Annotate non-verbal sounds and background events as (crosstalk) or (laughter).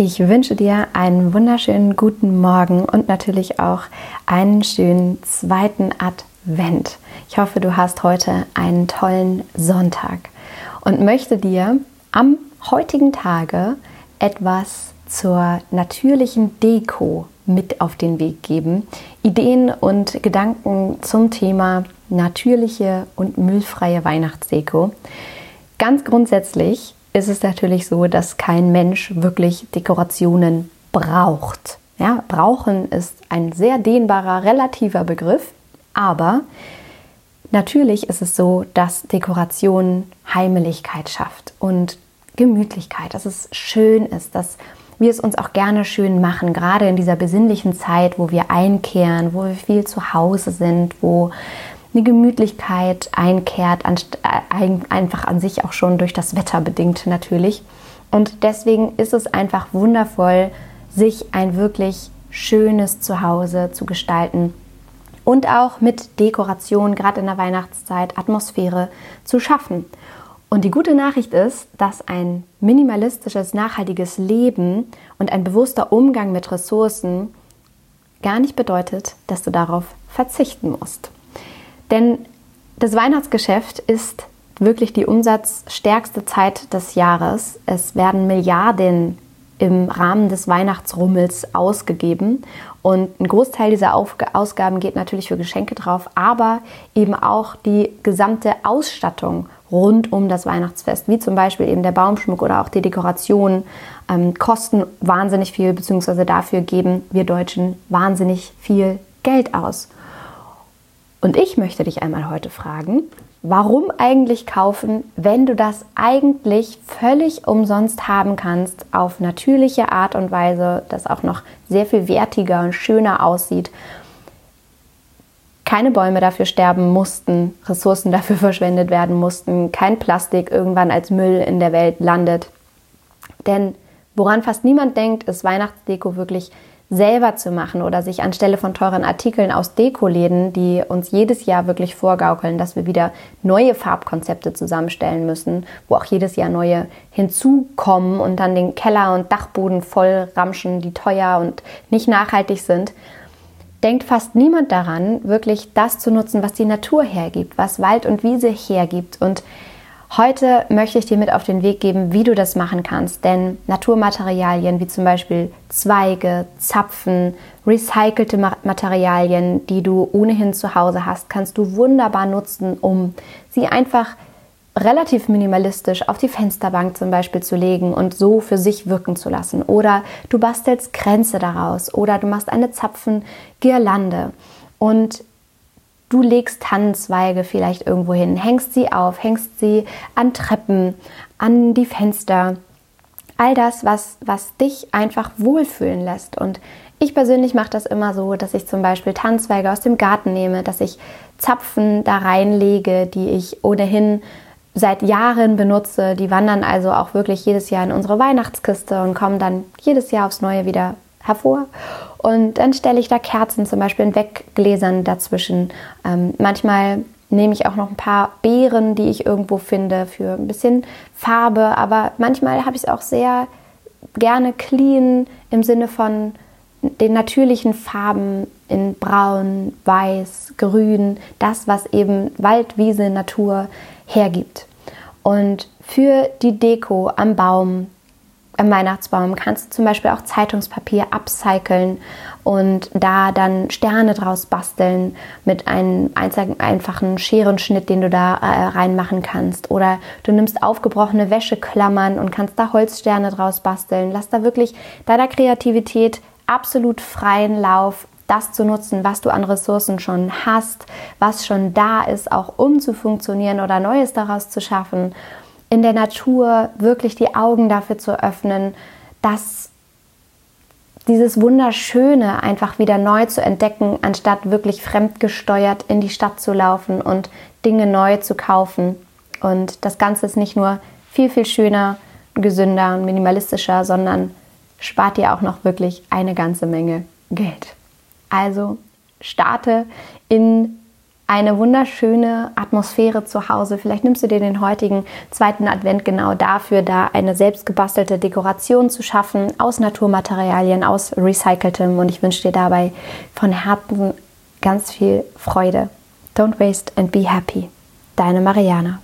Ich wünsche dir einen wunderschönen guten Morgen und natürlich auch einen schönen zweiten Advent. Ich hoffe, du hast heute einen tollen Sonntag und möchte dir am heutigen Tage etwas zur natürlichen Deko mit auf den Weg geben. Ideen und Gedanken zum Thema natürliche und müllfreie Weihnachtsdeko. Ganz grundsätzlich ist es natürlich so, dass kein Mensch wirklich Dekorationen braucht. Ja, brauchen ist ein sehr dehnbarer, relativer Begriff, aber natürlich ist es so, dass Dekoration Heimeligkeit schafft und Gemütlichkeit, dass es schön ist, dass wir es uns auch gerne schön machen, gerade in dieser besinnlichen Zeit, wo wir einkehren, wo wir viel zu Hause sind, wo eine Gemütlichkeit einkehrt, äh, einfach an sich auch schon durch das Wetter bedingt natürlich. Und deswegen ist es einfach wundervoll, sich ein wirklich schönes Zuhause zu gestalten und auch mit Dekoration, gerade in der Weihnachtszeit, Atmosphäre zu schaffen. Und die gute Nachricht ist, dass ein minimalistisches, nachhaltiges Leben und ein bewusster Umgang mit Ressourcen gar nicht bedeutet, dass du darauf verzichten musst. Denn das Weihnachtsgeschäft ist wirklich die umsatzstärkste Zeit des Jahres. Es werden Milliarden im Rahmen des Weihnachtsrummels ausgegeben. Und ein Großteil dieser Ausgaben geht natürlich für Geschenke drauf, aber eben auch die gesamte Ausstattung rund um das Weihnachtsfest, wie zum Beispiel eben der Baumschmuck oder auch die Dekoration, ähm, kosten wahnsinnig viel, beziehungsweise dafür geben wir Deutschen wahnsinnig viel Geld aus. Und ich möchte dich einmal heute fragen, warum eigentlich kaufen, wenn du das eigentlich völlig umsonst haben kannst, auf natürliche Art und Weise, das auch noch sehr viel wertiger und schöner aussieht, keine Bäume dafür sterben mussten, Ressourcen dafür (laughs) verschwendet werden mussten, kein Plastik irgendwann als Müll in der Welt landet. Denn woran fast niemand denkt, ist Weihnachtsdeko wirklich selber zu machen oder sich anstelle von teuren Artikeln aus Dekoläden, die uns jedes Jahr wirklich vorgaukeln, dass wir wieder neue Farbkonzepte zusammenstellen müssen, wo auch jedes Jahr neue hinzukommen und dann den Keller und Dachboden voll ramschen, die teuer und nicht nachhaltig sind, denkt fast niemand daran, wirklich das zu nutzen, was die Natur hergibt, was Wald und Wiese hergibt. Und Heute möchte ich dir mit auf den Weg geben, wie du das machen kannst, denn Naturmaterialien wie zum Beispiel Zweige, Zapfen, recycelte Materialien, die du ohnehin zu Hause hast, kannst du wunderbar nutzen, um sie einfach relativ minimalistisch auf die Fensterbank zum Beispiel zu legen und so für sich wirken zu lassen. Oder du bastelst Kränze daraus oder du machst eine Zapfengirlande. Und Du legst Tannenzweige vielleicht irgendwo hin, hängst sie auf, hängst sie an Treppen, an die Fenster. All das, was, was dich einfach wohlfühlen lässt. Und ich persönlich mache das immer so, dass ich zum Beispiel Tannenzweige aus dem Garten nehme, dass ich Zapfen da reinlege, die ich ohnehin seit Jahren benutze. Die wandern also auch wirklich jedes Jahr in unsere Weihnachtskiste und kommen dann jedes Jahr aufs Neue wieder hervor. Und dann stelle ich da Kerzen zum Beispiel in Weggläsern dazwischen. Ähm, manchmal nehme ich auch noch ein paar Beeren, die ich irgendwo finde, für ein bisschen Farbe. Aber manchmal habe ich es auch sehr gerne clean im Sinne von den natürlichen Farben in Braun, Weiß, Grün, das, was eben Wald, Wiese, Natur hergibt. Und für die Deko am Baum am Weihnachtsbaum kannst du zum Beispiel auch Zeitungspapier upcyclen und da dann Sterne draus basteln mit einem einfachen Scherenschnitt, den du da äh, reinmachen kannst. Oder du nimmst aufgebrochene Wäscheklammern und kannst da Holzsterne draus basteln. Lass da wirklich deiner Kreativität absolut freien Lauf das zu nutzen, was du an Ressourcen schon hast, was schon da ist, auch um zu funktionieren oder Neues daraus zu schaffen in der Natur wirklich die Augen dafür zu öffnen, dass dieses Wunderschöne einfach wieder neu zu entdecken, anstatt wirklich fremdgesteuert in die Stadt zu laufen und Dinge neu zu kaufen. Und das Ganze ist nicht nur viel, viel schöner, gesünder und minimalistischer, sondern spart dir auch noch wirklich eine ganze Menge Geld. Also starte in eine wunderschöne Atmosphäre zu Hause. Vielleicht nimmst du dir den heutigen zweiten Advent genau dafür, da eine selbstgebastelte Dekoration zu schaffen aus Naturmaterialien, aus recyceltem. Und ich wünsche dir dabei von Herzen ganz viel Freude. Don't waste and be happy. Deine Mariana.